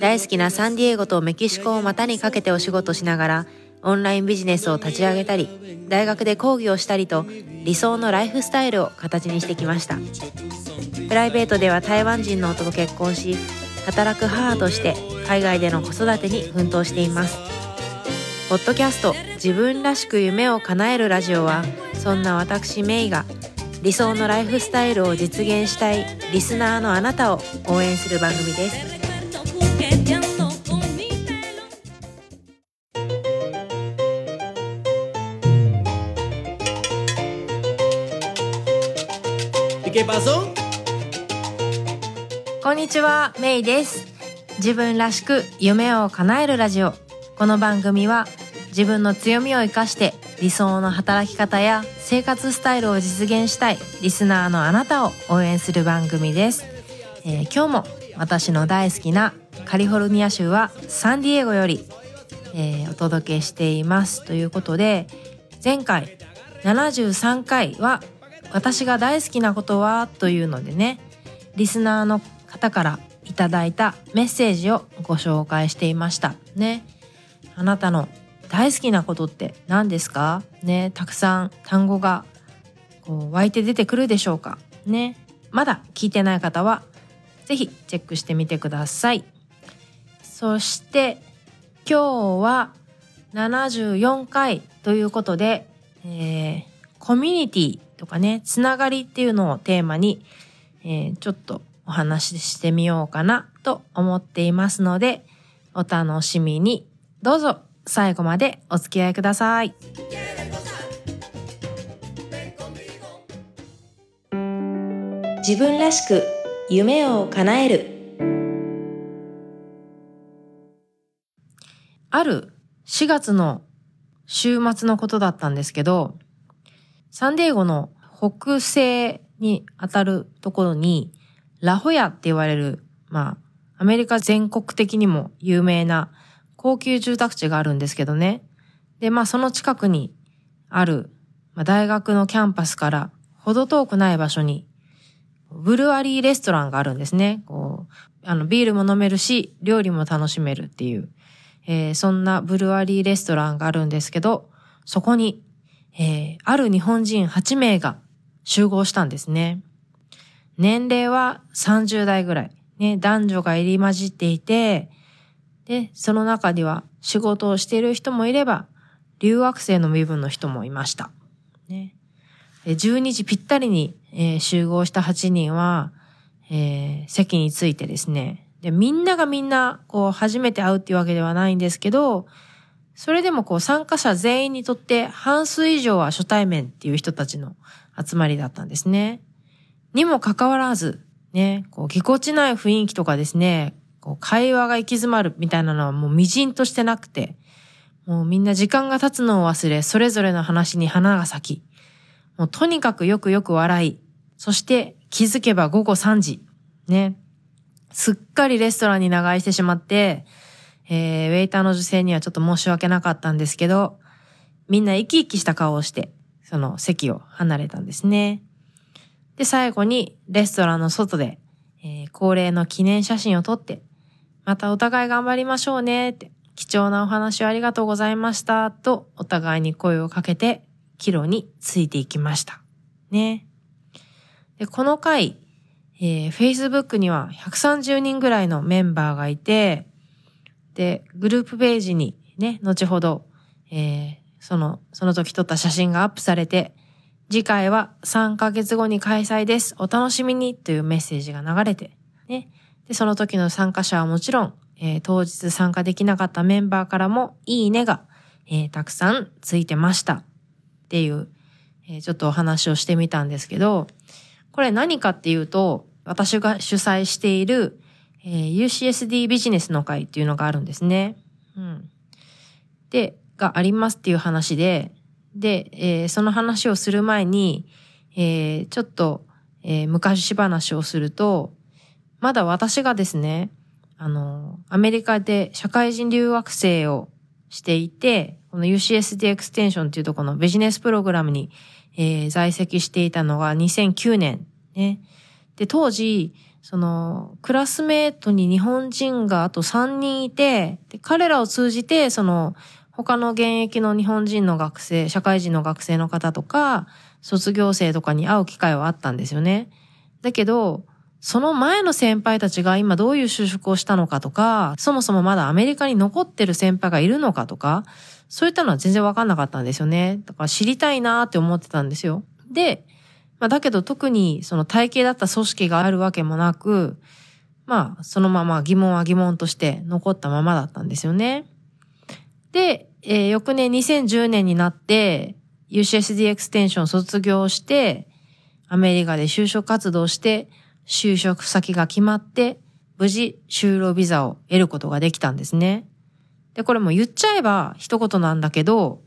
大好きなサンディエゴとメキシコを股にかけてお仕事しながらオンラインビジネスを立ち上げたり大学で講義をしたりと理想のライフスタイルを形にしてきました。プライベートでは台湾人の夫と結婚し働く母として海外での子育てに奮闘しています。ポッドキャスト自分らしく夢を叶えるラジオはそんな私メイが理想のライフスタイルを実現したいリスナーのあなたを応援する番組です。こんにちは、メイです。自分らしく夢を叶えるラジオ。この番組は自分の強みを生かして理想の働き方や生活スタイルを実現したいリスナーのあなたを応援する番組です。えー今日も私の大好きなカリフォルニア州はサンディエゴより、えーお届けしています。ということで前回73回は私が大好きなことはというのでねリスナーの方からいただいたメッセージをご紹介していました。ね。あなたの大好きなことって何ですか？ね。たくさん単語がこう湧いて出てくるでしょうか？ね。まだ聞いてない方はぜひチェックしてみてください。そして今日は74回ということで、えーコミュニティとかね、つながりっていうのをテーマに、えーちょっとお話ししてみようかなと思っていますので、お楽しみに。どうぞ最後までお付き合いください。自分らしく夢を叶える。ある4月の週末のことだったんですけど、サンディエゴの北西にあたるところに、ラホヤって言われる、まあ、アメリカ全国的にも有名な高級住宅地があるんですけどね。で、まあその近くにある、まあ、大学のキャンパスから程遠くない場所に、ブルワリーレストランがあるんですね。こう、あの、ビールも飲めるし、料理も楽しめるっていう、えーそんなブルワリーレストランがあるんですけど、そこにえーある日本人8名が集合したんですね。年齢は30代ぐらい。ね、男女が入り混じっていて、で、その中には仕事をしている人もいれば、留学生の身分の人もいました。ね。12時ぴったりに、えー集合した8人は、えー席についてですね。で、みんながみんな、こう、初めて会うっていうわけではないんですけど、それでもこう参加者全員にとって半数以上は初対面っていう人たちの集まりだったんですね。にもかかわらず、ね、こうぎこちない雰囲気とかですね、こう会話が行き詰まるみたいなのはもう微塵としてなくて、もうみんな時間が経つのを忘れ、それぞれの話に花が咲き、もうとにかくよくよく笑い、そして気づけば午後3時、ね、すっかりレストランに長居してしまって、えーウェイターの女性にはちょっと申し訳なかったんですけど、みんな生き生きした顔をして、その席を離れたんですね。で、最後にレストランの外で、えー恒例の記念写真を撮って、またお互い頑張りましょうねって、貴重なお話をありがとうございましたと、お互いに声をかけて、帰路についていきました。ね。で、この回、えー Facebook には130人ぐらいのメンバーがいて、で、グループページにね、後ほど、えーその、その時撮った写真がアップされて、次回は3ヶ月後に開催です。お楽しみにというメッセージが流れて、ね。で、その時の参加者はもちろん、えー当日参加できなかったメンバーからもいいねが、えーたくさんついてました。っていう、えーちょっとお話をしてみたんですけど、これ何かっていうと、私が主催している、えー UCSD ビジネスの会っていうのがあるんですね。うん。で、がありますっていう話で、で、えーその話をする前に、えーちょっと、えー昔話をすると、まだ私がですね、あの、アメリカで社会人留学生をしていて、この UCSD エクステンションっていうところのビジネスプログラムに、えー在籍していたのが2009年ね。で、当時、その、クラスメートに日本人があと3人いて、で彼らを通じて、その、他の現役の日本人の学生、社会人の学生の方とか、卒業生とかに会う機会はあったんですよね。だけど、その前の先輩たちが今どういう就職をしたのかとか、そもそもまだアメリカに残ってる先輩がいるのかとか、そういったのは全然わかんなかったんですよね。だから知りたいなーって思ってたんですよ。で、まあだけど特にその体系だった組織があるわけもなく、まあそのまま疑問は疑問として残ったままだったんですよね。で、えー翌年2010年になって UCSD エクステンション卒業して、アメリカで就職活動して、就職先が決まって、無事就労ビザを得ることができたんですね。で、これも言っちゃえば一言なんだけど、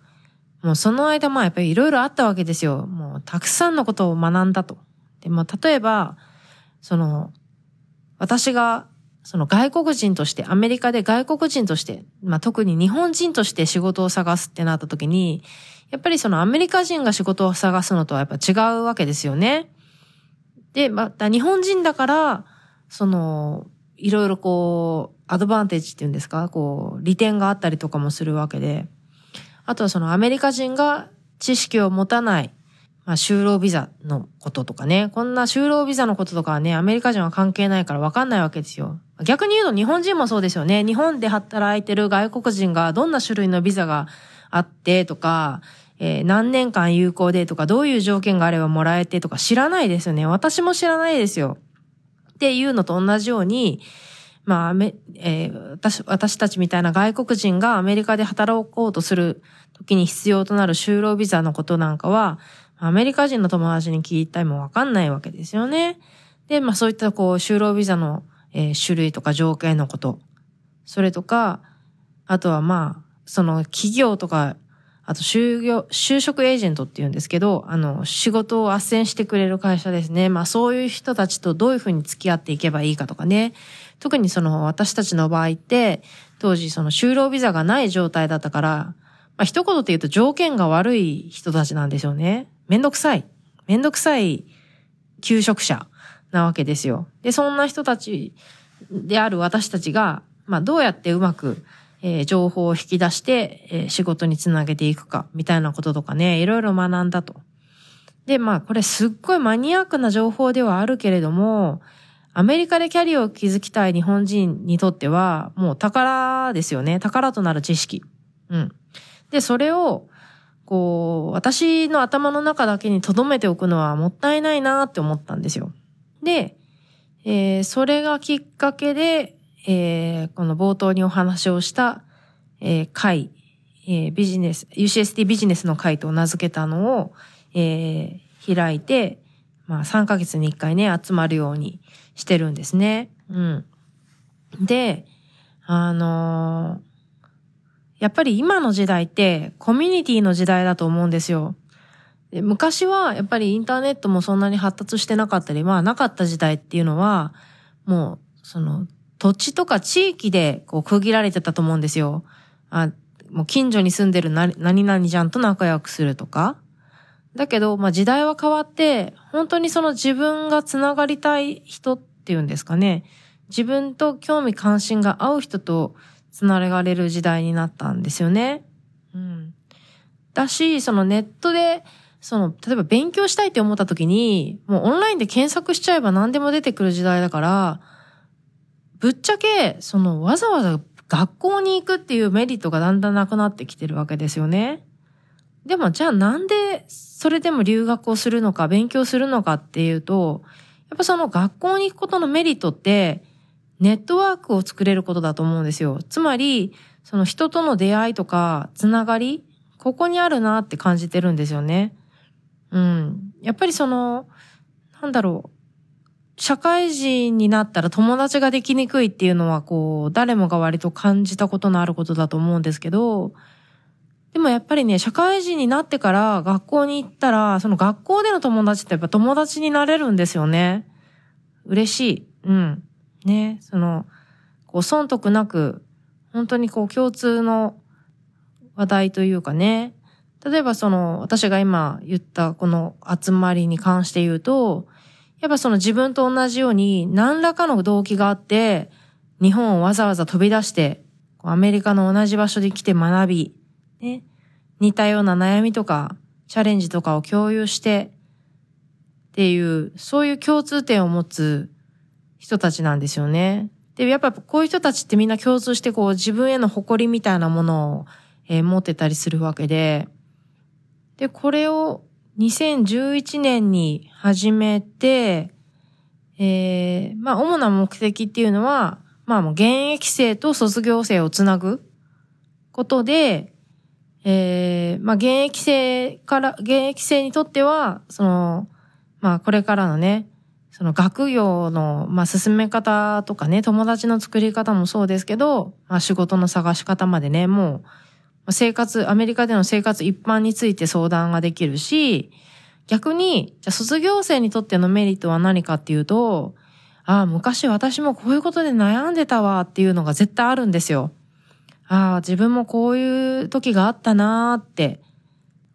もうその間まあやっぱりいろいろあったわけですよ。もうたくさんのことを学んだと。で、まあ例えば、その、私がその外国人として、アメリカで外国人として、まあ特に日本人として仕事を探すってなった時に、やっぱりそのアメリカ人が仕事を探すのとはやっぱ違うわけですよね。で、また日本人だから、その、いろいろこう、アドバンテージっていうんですか、こう、利点があったりとかもするわけで、あとはそのアメリカ人が知識を持たない、まあ、就労ビザのこととかね、こんな就労ビザのこととかはね、アメリカ人は関係ないからわかんないわけですよ。逆に言うと日本人もそうですよね。日本で働いてる外国人がどんな種類のビザがあってとか、えー何年間有効でとか、どういう条件があればもらえてとか知らないですよね。私も知らないですよ。っていうのと同じように、まあ、えー私、私たちみたいな外国人がアメリカで働こうとする時に必要となる就労ビザのことなんかは、アメリカ人の友達に聞いたりもわかんないわけですよね。で、まあそういったこう、就労ビザの、えー種類とか条件のこと。それとか、あとはまあ、その企業とか、あと就業、就職エージェントって言うんですけど、あの、仕事を斡旋してくれる会社ですね。まあそういう人たちとどういうふうに付き合っていけばいいかとかね。特にその私たちの場合って、当時その就労ビザがない状態だったから、まあ一言で言うと条件が悪い人たちなんですよね。めんどくさい。めんどくさい求職者なわけですよ。で、そんな人たちである私たちが、まあどうやってうまく、えー情報を引き出して、えー仕事につなげていくか、みたいなこととかね、いろいろ学んだと。で、まあこれすっごいマニアックな情報ではあるけれども、アメリカでキャリアを築きたい日本人にとっては、もう宝ですよね。宝となる知識。うん。で、それを、こう、私の頭の中だけに留めておくのはもったいないなって思ったんですよ。で、えーそれがきっかけで、えーこの冒頭にお話をした、えー会、えービジネス、UCSD ビジネスの会と名付けたのを、えー開いて、まあ3ヶ月に1回ね、集まるようにしてるんですね。うん。で、あのーやっぱり今の時代ってコミュニティの時代だと思うんですよ。昔はやっぱりインターネットもそんなに発達してなかったり、まあなかった時代っていうのは、もうその土地とか地域でこう区切られてたと思うんですよ。あ、もう近所に住んでる何々ちゃんと仲良くするとか。だけど、まあ時代は変わって、本当にその自分がつながりたい人っていうんですかね。自分と興味関心が合う人とつながれる時代になったんですよね。うん。だし、そのネットで、その、例えば勉強したいって思った時に、もうオンラインで検索しちゃえば何でも出てくる時代だから、ぶっちゃけ、そのわざわざ学校に行くっていうメリットがだんだんなくなってきてるわけですよね。でもじゃあなんでそれでも留学をするのか勉強するのかっていうと、やっぱその学校に行くことのメリットってネットワークを作れることだと思うんですよ。つまり、その人との出会いとかつながり、ここにあるなって感じてるんですよね。うん。やっぱりその、なんだろう。社会人になったら友達ができにくいっていうのはこう、誰もが割と感じたことのあることだと思うんですけど、でもやっぱりね、社会人になってから学校に行ったら、その学校での友達ってやっぱ友達になれるんですよね。嬉しい。うん。ね、その、こう、損得なく、本当にこう、共通の話題というかね、例えばその、私が今言ったこの集まりに関して言うと、やっぱその自分と同じように何らかの動機があって、日本をわざわざ飛び出して、アメリカの同じ場所で来て学び、ね、似たような悩みとか、チャレンジとかを共有して、っていう、そういう共通点を持つ人たちなんですよね。で、やっぱこういう人たちってみんな共通してこう自分への誇りみたいなものを、えー、持ってたりするわけで、で、これを2011年に始めて、えー、まあ主な目的っていうのは、まあもう現役生と卒業生をつなぐことで、えー、まあ現役生から、現役生にとっては、その、まあこれからのね、その学業の、まあ進め方とかね、友達の作り方もそうですけど、まあ仕事の探し方までね、もう、生活、アメリカでの生活一般について相談ができるし、逆に、じゃあ卒業生にとってのメリットは何かっていうと、ああ、昔私もこういうことで悩んでたわっていうのが絶対あるんですよ。ああ、自分もこういう時があったなーって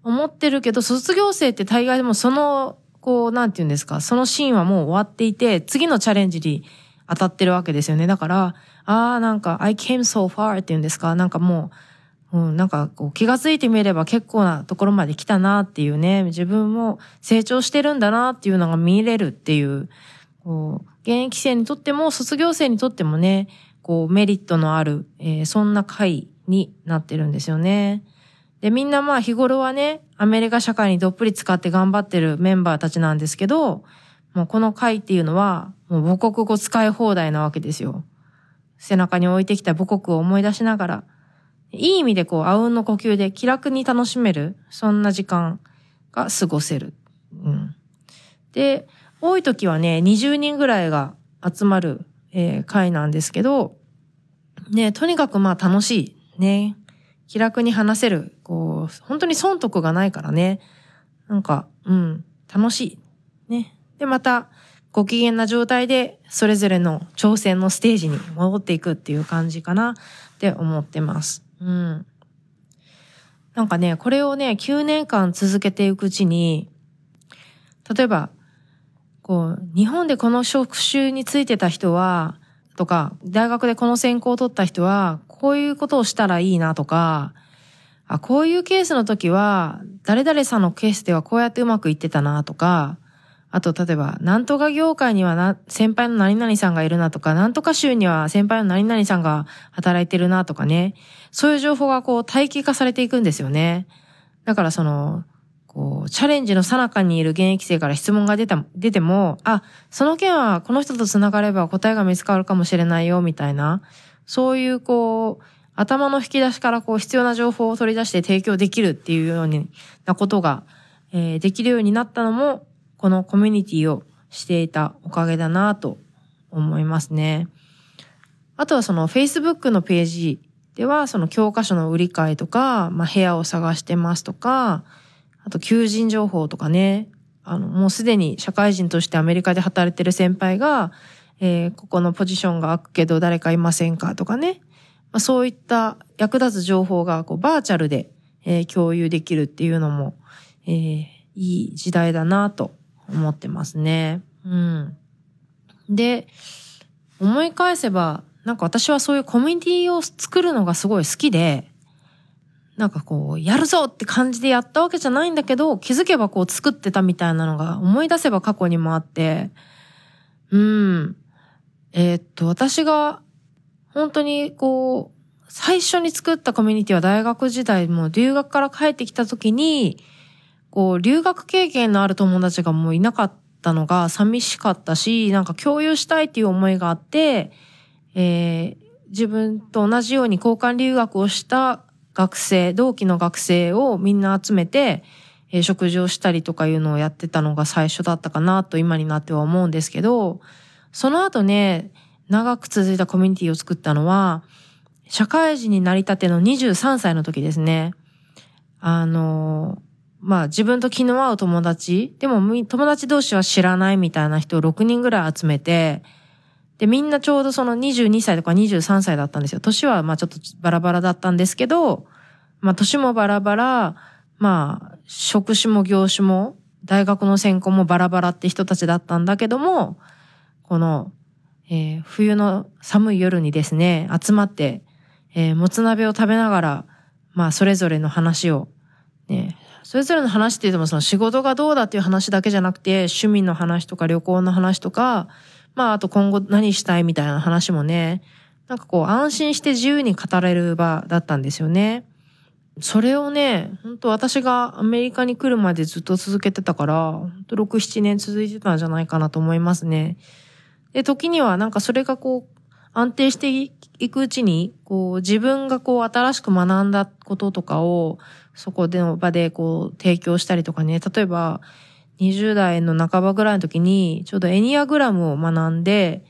思ってるけど、卒業生って大概でもその、こう、なんて言うんですか、そのシーンはもう終わっていて、次のチャレンジに当たってるわけですよね。だから、ああ、なんか、I came so far って言うんですか、なんかもう、うん、なんかこう気がついてみれば結構なところまで来たなっていうね、自分も成長してるんだなっていうのが見れるっていう、こう、現役生にとっても卒業生にとってもね、こうメリットのある、えー、そんな会になってるんですよね。で、みんなまあ日頃はね、アメリカ社会にどっぷり使って頑張ってるメンバーたちなんですけど、もうこの会っていうのは、もう母国語使い放題なわけですよ。背中に置いてきた母国を思い出しながら、いい意味でこう、あうんの呼吸で気楽に楽しめる、そんな時間が過ごせる。うん。で、多い時はね、20人ぐらいが集まるえー、回なんですけど、ね、とにかくまあ楽しい。ね。気楽に話せる。こう、本当に損得がないからね。なんか、うん、楽しい。ね。で、また、ご機嫌な状態で、それぞれの挑戦のステージに戻っていくっていう感じかなって思ってます。うん。なんかね、これをね、9年間続けていくうちに、例えば、こう、日本でこの職種についてた人は、とか、大学でこの専攻を取った人は、こういうことをしたらいいなとか、あ、こういうケースの時は、誰々さんのケースではこうやってうまくいってたなとか、あと、例えば、なんとか業界にはな、先輩の何々さんがいるなとか、なんとか州には先輩の何々さんが働いてるなとかね。そういう情報がこう、待機化されていくんですよね。だからその、こう、チャレンジの最中にいる現役生から質問が出た、出ても、あ、その件はこの人と繋がれば答えが見つかるかもしれないよ、みたいな、そういうこう、頭の引き出しからこう必要な情報を取り出して提供できるっていうようなことが、えー、できるようになったのも、このコミュニティをしていたおかげだなと思いますね。あとはその Facebook のページでは、その教科書の売り買いとか、まあ、部屋を探してますとか、あと求人情報とかね、あの、もうすでに社会人としてアメリカで働いてる先輩が、えー、ここのポジションが空くけど誰かいませんかとかね、まあ、そういった役立つ情報がこうバーチャルで、えー、共有できるっていうのも、えー、いい時代だなと思ってますね。うん。で、思い返せば、なんか私はそういうコミュニティを作るのがすごい好きで、なんかこう、やるぞって感じでやったわけじゃないんだけど、気づけばこう作ってたみたいなのが思い出せば過去にもあって、うん。えー、っと、私が本当にこう、最初に作ったコミュニティは大学時代も留学から帰ってきた時に、こう、留学経験のある友達がもういなかったのが寂しかったし、なんか共有したいっていう思いがあって、えー、自分と同じように交換留学をした学生、同期の学生をみんな集めて、えー、食事をしたりとかいうのをやってたのが最初だったかなと今になっては思うんですけど、その後ね、長く続いたコミュニティを作ったのは、社会人になりたての23歳の時ですね。あの、まあ自分と気の合う友達、でも友達同士は知らないみたいな人を6人ぐらい集めて、で、みんなちょうどその22歳とか23歳だったんですよ。年はまあちょっとバラバラだったんですけど、まあ年もバラバラ、まあ職種も業種も大学の専攻もバラバラって人たちだったんだけども、この、えー、冬の寒い夜にですね、集まって、えー、もつ鍋を食べながら、まあそれぞれの話を、ね、それぞれの話って言ってもその仕事がどうだっていう話だけじゃなくて、趣味の話とか旅行の話とか、まあ、あと今後何したいみたいな話もね、なんかこう安心して自由に語れる場だったんですよね。それをね、本当私がアメリカに来るまでずっと続けてたから、本当6、7年続いてたんじゃないかなと思いますね。で、時にはなんかそれがこう、安定していくうちに、こう、自分がこう、新しく学んだこととかを、そこでの場でこう、提供したりとかね、例えば、20代の半ばぐらいの時に、ちょうどエニアグラムを学んで、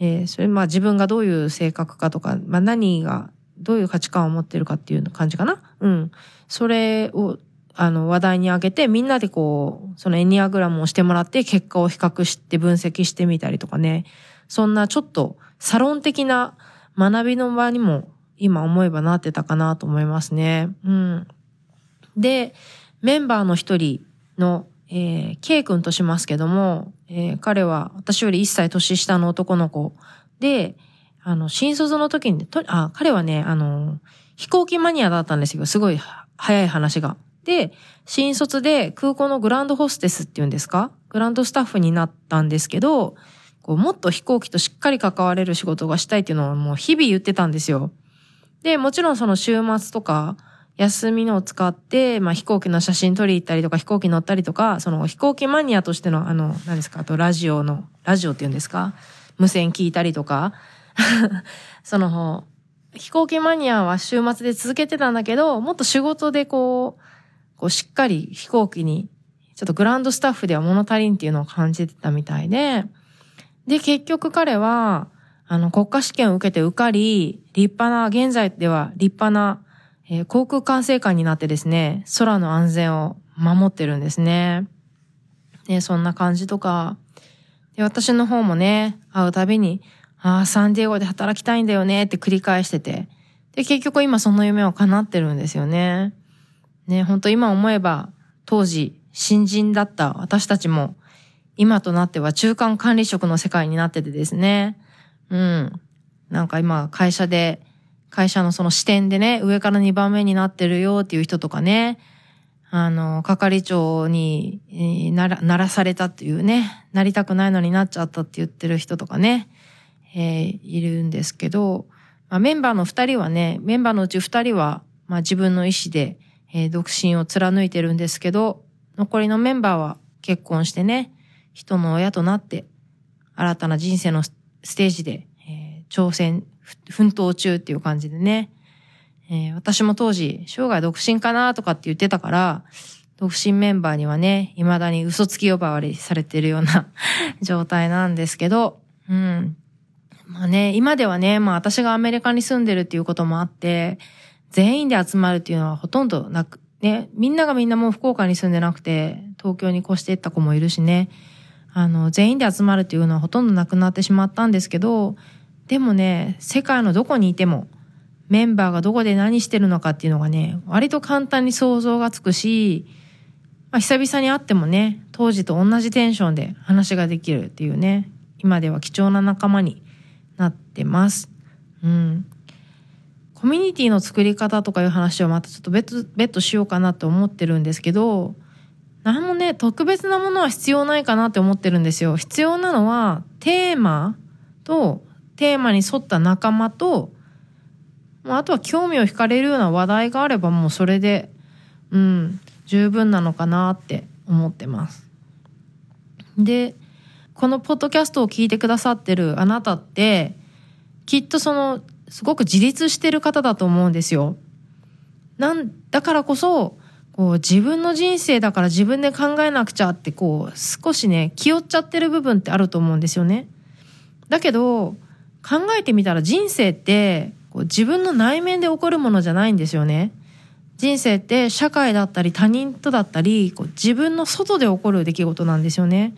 えー、それまあ自分がどういう性格かとか、まあ何が、どういう価値観を持ってるかっていう感じかな？うん。それを、あの、話題にあげて、みんなでこう、そのエニアグラムをしてもらって、結果を比較して分析してみたりとかね。そんなちょっと、サロン的な学びの場にも、今思えばなってたかなと思いますね。うん。で、メンバーの一人のえー、K 君としますけども、えー、彼は私より1歳年下の男の子で、あの、新卒の時に、とあ、彼はね、あの、飛行機マニアだったんですよ。すごい早い話が。で、新卒で空港のグランドホステスっていうんですか？グランドスタッフになったんですけど、こう、もっと飛行機としっかり関われる仕事がしたいっていうのをもう日々言ってたんですよ。で、もちろんその週末とか、休みのを使って、まあ、飛行機の写真撮り行ったりとか、飛行機乗ったりとか、その飛行機マニアとしての、あの、何ですか、あとラジオの、ラジオって言うんですか無線聞いたりとか、その、飛行機マニアは週末で続けてたんだけど、もっと仕事でこう、こうしっかり飛行機に、ちょっとグランドスタッフでは物足りんっていうのを感じてたみたいで、で、結局彼は、あの、国家試験を受けて受かり、立派な、現在では立派な、えー、航空管制官になってですね、空の安全を守ってるんですね。で、そんな感じとか、で、私の方もね、会うたびに、ああ、サンディエゴで働きたいんだよねって繰り返してて、で、結局今その夢を叶ってるんですよね。ね、ほんと今思えば、当時、新人だった私たちも、今となっては中間管理職の世界になっててですね。うん。なんか今、会社で、会社のその視点でね、上から2番目になってるよっていう人とかね、あの、係長になら、ならされたっていうね、なりたくないのになっちゃったって言ってる人とかね、えー、いるんですけど、まあ、メンバーの2人はね、メンバーのうち2人は、まあ、自分の意思で、えー、独身を貫いてるんですけど、残りのメンバーは結婚してね、人の親となって、新たな人生のステージで、えー、挑戦奮闘中っていう感じでね。えー、私も当時、生涯独身かなとかって言ってたから、独身メンバーにはね、未だに嘘つき呼ばわりされてるような 状態なんですけど、うん。まあね、今ではね、まあ私がアメリカに住んでるっていうこともあって、全員で集まるっていうのはほとんどなく、ね、みんながみんなもう福岡に住んでなくて、東京に越していった子もいるしね、あの、全員で集まるっていうのはほとんどなくなってしまったんですけど、でもね、世界のどこにいても、メンバーがどこで何してるのかっていうのがね、割と簡単に想像がつくし、まあ、久々に会ってもね、当時と同じテンションで話ができるっていうね、今では貴重な仲間になってます。うん。コミュニティの作り方とかいう話をまたちょっと別、別途しようかなと思ってるんですけど、何もね、特別なものは必要ないかなって思ってるんですよ。必要なのは、テーマとテーマに沿った仲間と、あとは興味を惹かれるような話題があればもうそれで、うん、十分なのかなって思ってます。で、このポッドキャストを聞いてくださってるあなたって、きっとその、すごく自立してる方だと思うんですよ。なん、だからこそ、こう自分の人生だから自分で考えなくちゃってこう少しね気負っちゃってる部分ってあると思うんですよね。だけど考えてみたら人生ってこう自分の内面で起こるものじゃないんですよね。人生って社会だったり他人とだったりこう自分の外で起こる出来事なんですよね。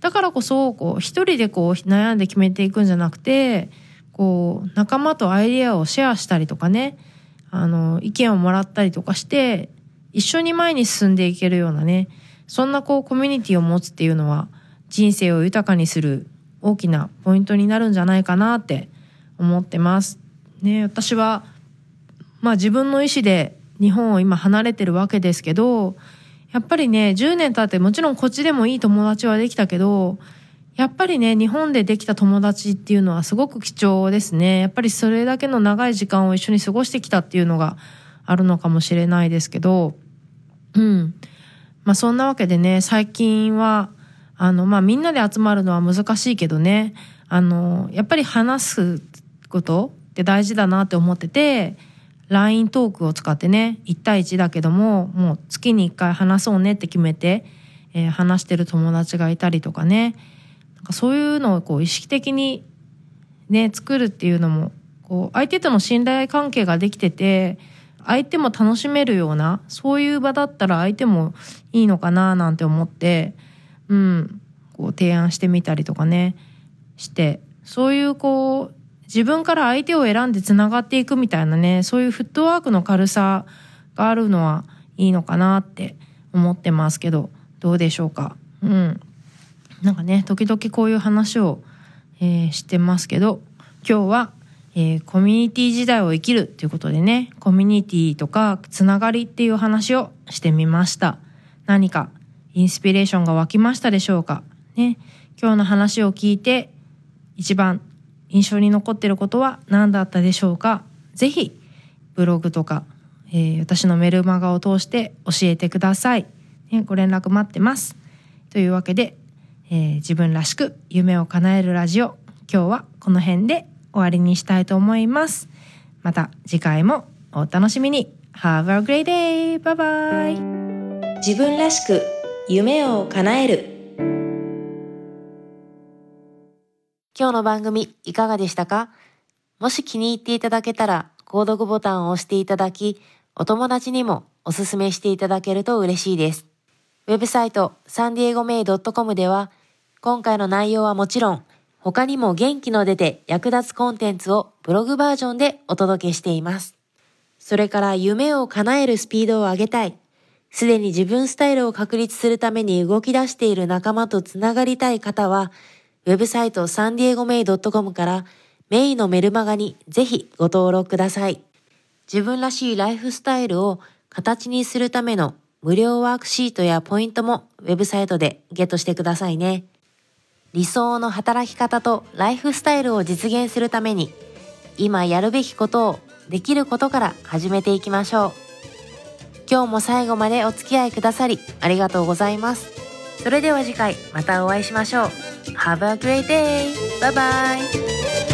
だからこそこう一人でこう悩んで決めていくんじゃなくてこう仲間とアイディアをシェアしたりとかねあの意見をもらったりとかして一緒に前に進んでいけるようなねそんなこうコミュニティを持つっていうのは人生を豊かにする大きなポイントになるんじゃないかなって思ってます。ね、私はまあ自分の意思で日本を今離れてるわけですけど、やっぱりね、10年経ってもちろんこっちでもいい友達はできたけど、やっぱりね、日本でできた友達っていうのはすごく貴重ですね。やっぱりそれだけの長い時間を一緒に過ごしてきたっていうのがあるのかもしれないですけど、うん。まあそんなわけでね、最近は、あの、まあみんなで集まるのは難しいけどね、あの、やっぱり話すことって大事だなって思ってて、LINE トークを使ってね1対1だけどももう月に1回話そうねって決めて、えー、話してる友達がいたりとかね。なんかそういうのをこう意識的にね作るっていうのもこう相手との信頼関係ができてて相手も楽しめるようなそういう場だったら相手もいいのかななんて思ってうんこう提案してみたりとかねしてそういうこう自分から相手を選んでつながっていくみたいなね、そういうフットワークの軽さがあるのはいいのかなって思ってますけど、どうでしょうか？うん。なんかね、時々こういう話を、えー、してますけど、今日は、えー、コミュニティ時代を生きるっていうことでね、コミュニティとかつながりっていう話をしてみました。何かインスピレーションが湧きましたでしょうか？ね、今日の話を聞いて一番印象に残っていることは何だったでしょうか？ぜひブログとか、えー、私のメルマガを通して教えてください、ね、ご連絡待ってます。というわけで、えー、自分らしく夢を叶えるラジオ今日はこの辺で終わりにしたいと思います。また次回もお楽しみに。Have a great day! バイバイ自分らしく夢を叶える今日の番組いかがでしたか？もし気に入っていただけたら、購読ボタンを押していただき、お友達にもおすすめしていただけると嬉しいです。ウェブサイトサンディエゴメイドットコムでは、今回の内容はもちろん、他にも元気の出て役立つコンテンツをブログバージョンでお届けしています。それから夢を叶えるスピードを上げたい。すでに自分スタイルを確立するために動き出している仲間とつながりたい方は、ウェブサイトサンディエゴメイドットコムからメイのメルマガにぜひご登録ください。自分らしいライフスタイルを形にするための無料ワークシートやポイントもウェブサイトでゲットしてくださいね。理想の働き方とライフスタイルを実現するために今やるべきことをできることから始めていきましょう。今日も最後までお付き合いくださりありがとうございます。それでは次回またお会いしましょう。Have a great day! Bye bye!